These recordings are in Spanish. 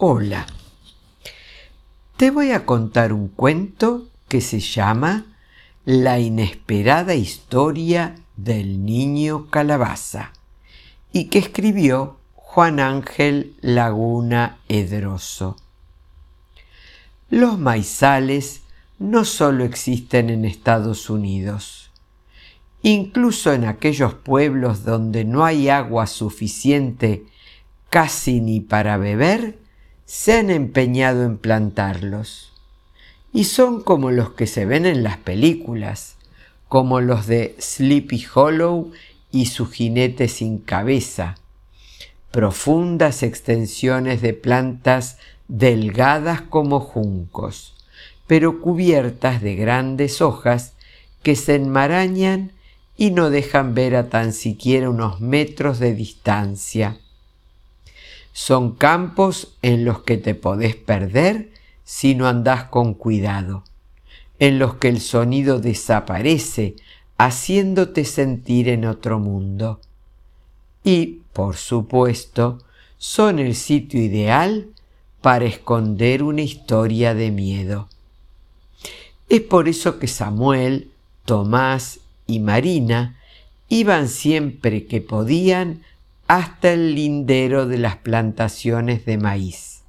Hola. Te voy a contar un cuento que se llama La inesperada historia del niño calabaza y que escribió Juan Ángel Laguna Edroso. Los maizales no solo existen en Estados Unidos. Incluso en aquellos pueblos donde no hay agua suficiente casi ni para beber, se han empeñado en plantarlos. Y son como los que se ven en las películas, como los de Sleepy Hollow y su jinete sin cabeza, profundas extensiones de plantas delgadas como juncos, pero cubiertas de grandes hojas que se enmarañan y no dejan ver a tan siquiera unos metros de distancia. Son campos en los que te podés perder si no andás con cuidado, en los que el sonido desaparece haciéndote sentir en otro mundo. Y, por supuesto, son el sitio ideal para esconder una historia de miedo. Es por eso que Samuel, Tomás y Marina iban siempre que podían hasta el lindero de las plantaciones de maíz.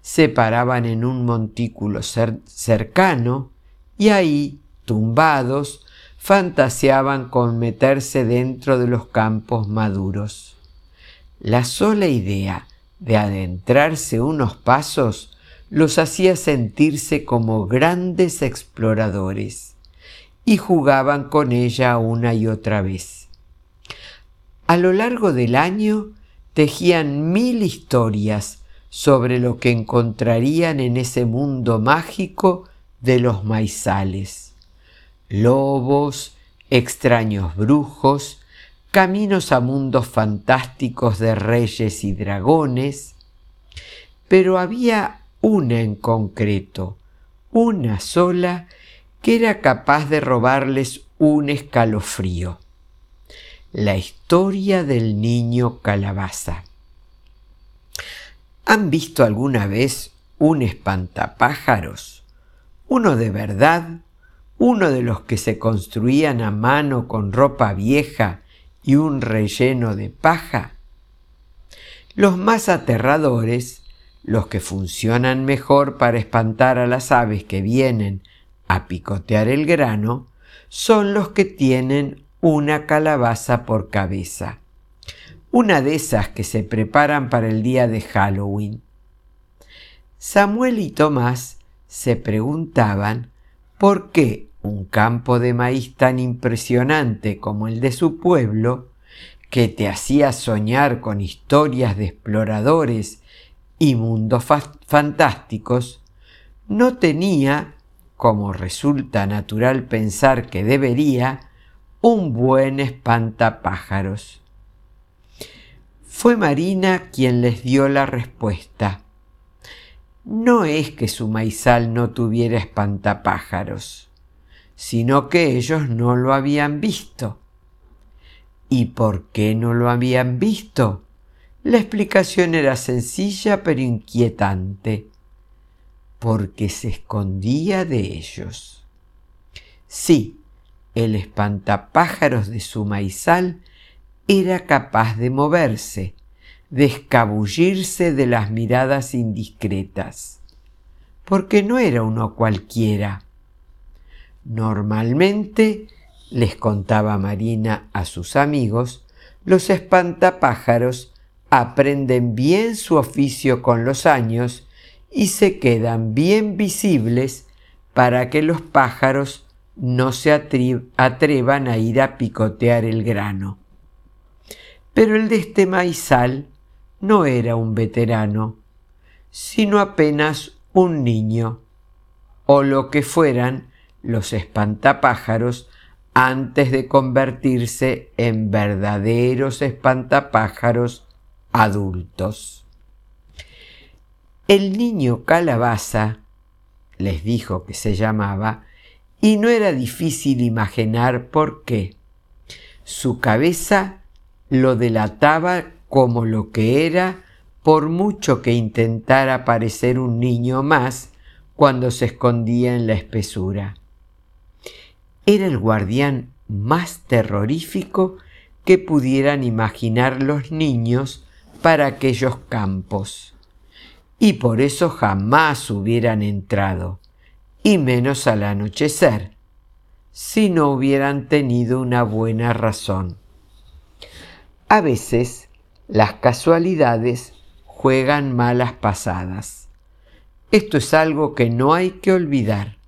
Se paraban en un montículo cercano y ahí, tumbados, fantaseaban con meterse dentro de los campos maduros. La sola idea de adentrarse unos pasos los hacía sentirse como grandes exploradores y jugaban con ella una y otra vez. A lo largo del año tejían mil historias sobre lo que encontrarían en ese mundo mágico de los maizales. Lobos, extraños brujos, caminos a mundos fantásticos de reyes y dragones, pero había una en concreto, una sola, que era capaz de robarles un escalofrío. La historia del niño calabaza. ¿Han visto alguna vez un espantapájaros? Uno de verdad, uno de los que se construían a mano con ropa vieja y un relleno de paja. Los más aterradores, los que funcionan mejor para espantar a las aves que vienen a picotear el grano, son los que tienen una calabaza por cabeza. Una de esas que se preparan para el día de Halloween. Samuel y Tomás se preguntaban por qué un campo de maíz tan impresionante como el de su pueblo, que te hacía soñar con historias de exploradores y mundos fantásticos, no tenía, como resulta natural pensar que debería, un buen espantapájaros. Fue Marina quien les dio la respuesta. No es que su maizal no tuviera espantapájaros sino que ellos no lo habían visto. ¿Y por qué no lo habían visto? La explicación era sencilla pero inquietante. Porque se escondía de ellos. Sí, el espantapájaros de su maizal era capaz de moverse, de escabullirse de las miradas indiscretas, porque no era uno cualquiera, Normalmente, les contaba Marina a sus amigos, los espantapájaros aprenden bien su oficio con los años y se quedan bien visibles para que los pájaros no se atrevan a ir a picotear el grano. Pero el de este maizal no era un veterano, sino apenas un niño, o lo que fueran los espantapájaros antes de convertirse en verdaderos espantapájaros adultos. El niño calabaza, les dijo que se llamaba, y no era difícil imaginar por qué. Su cabeza lo delataba como lo que era por mucho que intentara parecer un niño más cuando se escondía en la espesura. Era el guardián más terrorífico que pudieran imaginar los niños para aquellos campos. Y por eso jamás hubieran entrado, y menos al anochecer, si no hubieran tenido una buena razón. A veces las casualidades juegan malas pasadas. Esto es algo que no hay que olvidar,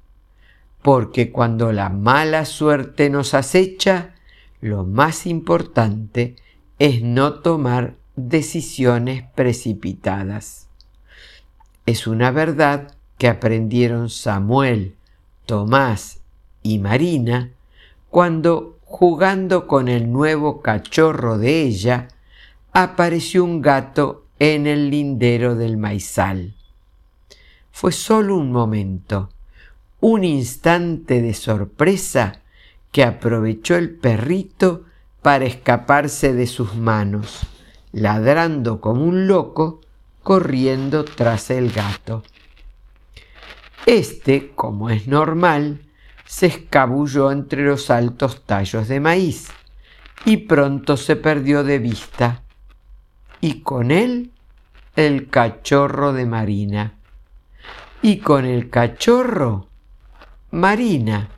porque cuando la mala suerte nos acecha, lo más importante es no tomar decisiones precipitadas. Es una verdad que aprendieron Samuel, Tomás y Marina cuando, jugando con el nuevo cachorro de ella, apareció un gato en el lindero del maizal. Fue solo un momento, un instante de sorpresa que aprovechó el perrito para escaparse de sus manos, ladrando como un loco, corriendo tras el gato. Este, como es normal, se escabulló entre los altos tallos de maíz y pronto se perdió de vista, y con él el cachorro de Marina, y con el cachorro Marina,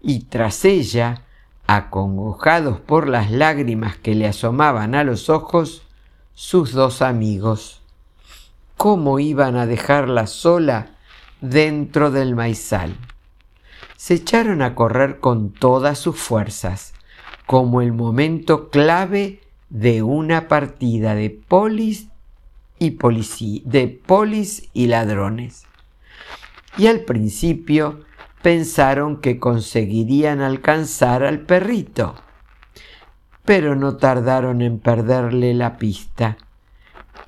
y tras ella, acongojados por las lágrimas que le asomaban a los ojos, sus dos amigos. ¿Cómo iban a dejarla sola dentro del maizal? Se echaron a correr con todas sus fuerzas, como el momento clave de una partida de polis y policía, de polis y ladrones. Y al principio pensaron que conseguirían alcanzar al perrito, pero no tardaron en perderle la pista.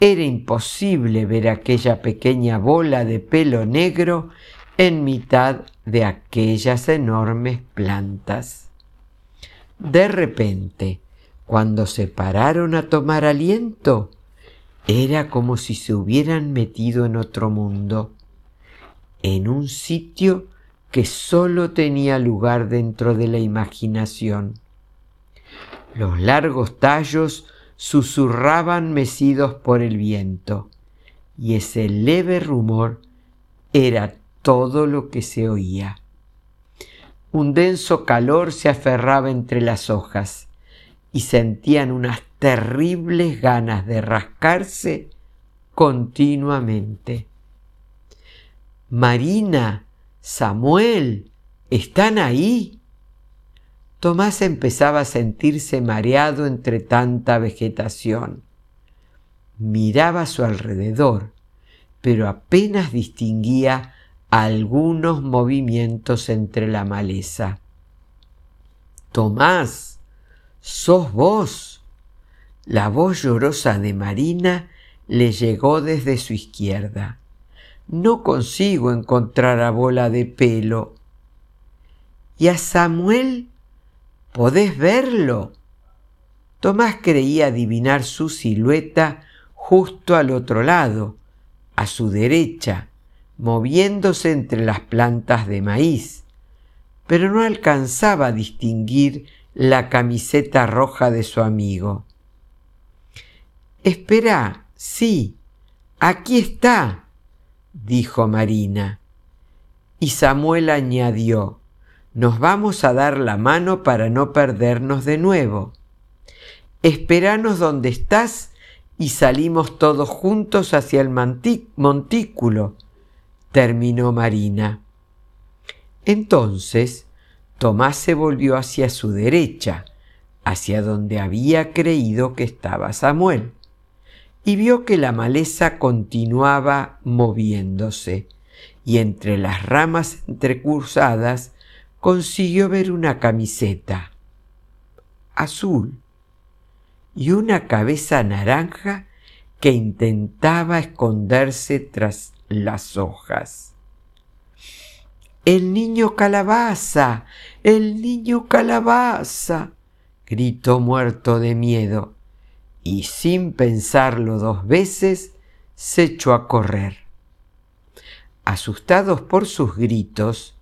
Era imposible ver aquella pequeña bola de pelo negro en mitad de aquellas enormes plantas. De repente, cuando se pararon a tomar aliento, era como si se hubieran metido en otro mundo, en un sitio que sólo tenía lugar dentro de la imaginación. Los largos tallos susurraban mecidos por el viento, y ese leve rumor era todo lo que se oía. Un denso calor se aferraba entre las hojas y sentían unas terribles ganas de rascarse continuamente. Marina, Samuel, ¿están ahí? Tomás empezaba a sentirse mareado entre tanta vegetación. Miraba a su alrededor, pero apenas distinguía algunos movimientos entre la maleza. Tomás, sos vos. La voz llorosa de Marina le llegó desde su izquierda. No consigo encontrar a bola de pelo. ¿Y a Samuel? ¿Podés verlo? Tomás creía adivinar su silueta justo al otro lado, a su derecha, moviéndose entre las plantas de maíz, pero no alcanzaba a distinguir la camiseta roja de su amigo. Espera, sí, aquí está, dijo Marina. Y Samuel añadió, nos vamos a dar la mano para no perdernos de nuevo. Esperanos donde estás y salimos todos juntos hacia el montículo terminó Marina. Entonces Tomás se volvió hacia su derecha, hacia donde había creído que estaba Samuel, y vio que la maleza continuaba moviéndose, y entre las ramas entrecruzadas consiguió ver una camiseta azul y una cabeza naranja que intentaba esconderse tras las hojas. El niño calabaza, el niño calabaza, gritó muerto de miedo, y sin pensarlo dos veces se echó a correr. Asustados por sus gritos,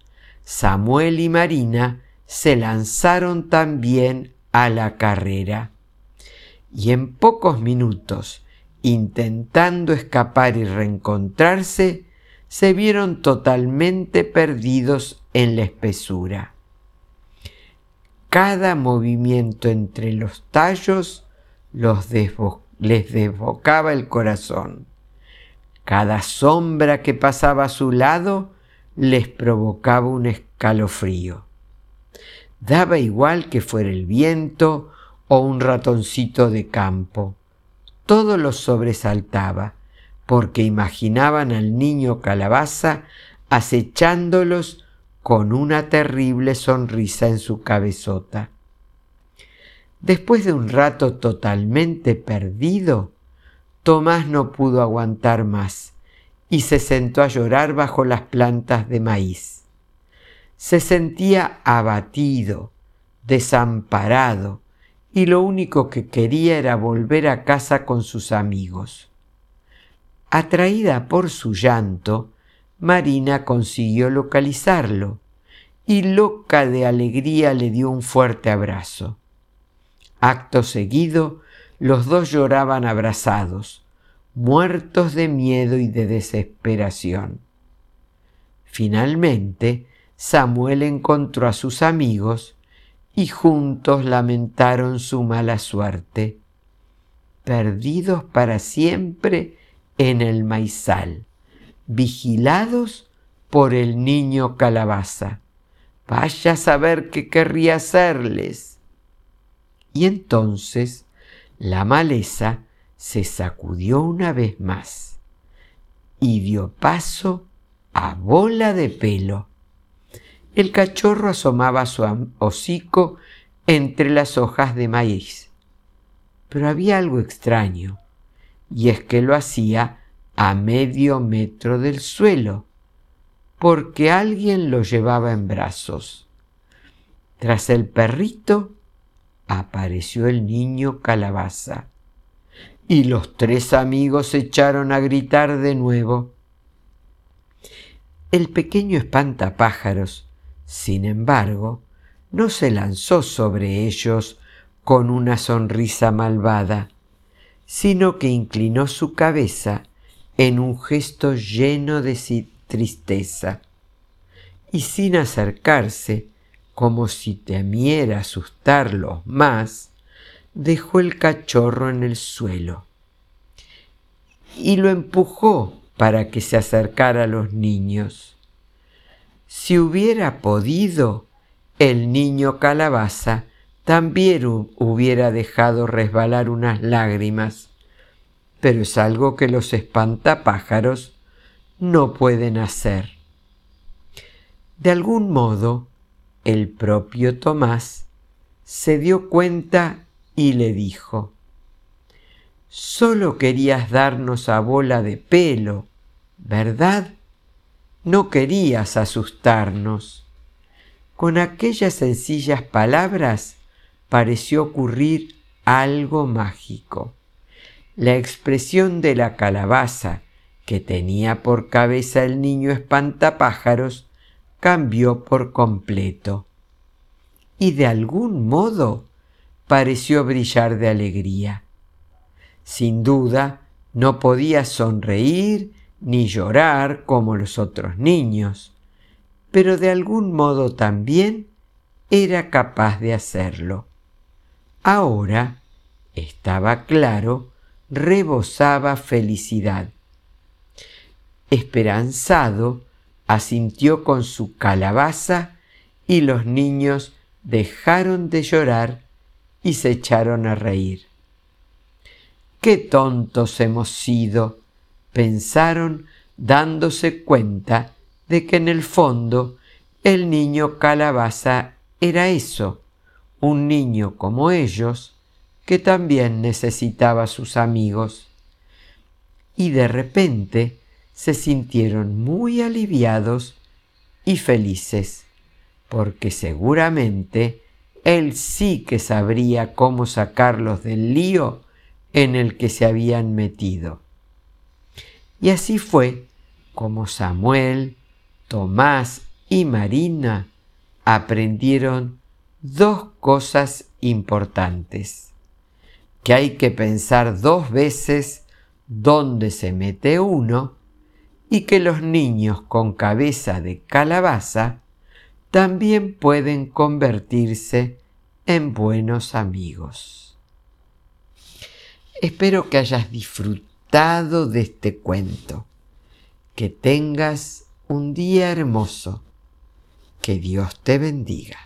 Samuel y Marina se lanzaron también a la carrera. Y en pocos minutos, intentando escapar y reencontrarse, se vieron totalmente perdidos en la espesura. Cada movimiento entre los tallos los les desbocaba el corazón. Cada sombra que pasaba a su lado les provocaba un escalofrío. Daba igual que fuera el viento o un ratoncito de campo. Todo los sobresaltaba, porque imaginaban al niño calabaza acechándolos con una terrible sonrisa en su cabezota. Después de un rato totalmente perdido, Tomás no pudo aguantar más y se sentó a llorar bajo las plantas de maíz. Se sentía abatido, desamparado, y lo único que quería era volver a casa con sus amigos. Atraída por su llanto, Marina consiguió localizarlo y loca de alegría le dio un fuerte abrazo. Acto seguido, los dos lloraban abrazados, muertos de miedo y de desesperación. Finalmente, Samuel encontró a sus amigos y juntos lamentaron su mala suerte, perdidos para siempre en el maizal, vigilados por el niño calabaza. Vaya a saber qué querría hacerles. Y entonces la maleza se sacudió una vez más y dio paso a bola de pelo. El cachorro asomaba su hocico entre las hojas de maíz. Pero había algo extraño, y es que lo hacía a medio metro del suelo, porque alguien lo llevaba en brazos. Tras el perrito apareció el niño calabaza, y los tres amigos se echaron a gritar de nuevo. El pequeño espantapájaros, sin embargo, no se lanzó sobre ellos con una sonrisa malvada, sino que inclinó su cabeza en un gesto lleno de tristeza, y sin acercarse, como si temiera asustarlos más, dejó el cachorro en el suelo y lo empujó para que se acercara a los niños. Si hubiera podido, el niño calabaza también hubiera dejado resbalar unas lágrimas, pero es algo que los espantapájaros no pueden hacer. De algún modo, el propio Tomás se dio cuenta y le dijo, Solo querías darnos a bola de pelo, ¿verdad? No querías asustarnos. Con aquellas sencillas palabras pareció ocurrir algo mágico. La expresión de la calabaza que tenía por cabeza el niño espantapájaros cambió por completo y de algún modo pareció brillar de alegría. Sin duda, no podía sonreír ni llorar como los otros niños, pero de algún modo también era capaz de hacerlo. Ahora, estaba claro, rebosaba felicidad. Esperanzado, asintió con su calabaza y los niños dejaron de llorar y se echaron a reír. Qué tontos hemos sido, pensaron dándose cuenta de que en el fondo el niño calabaza era eso, un niño como ellos, que también necesitaba a sus amigos. Y de repente se sintieron muy aliviados y felices, porque seguramente él sí que sabría cómo sacarlos del lío en el que se habían metido. Y así fue como Samuel, Tomás y Marina aprendieron dos cosas importantes. Que hay que pensar dos veces dónde se mete uno y que los niños con cabeza de calabaza también pueden convertirse en buenos amigos. Espero que hayas disfrutado de este cuento. Que tengas un día hermoso. Que Dios te bendiga.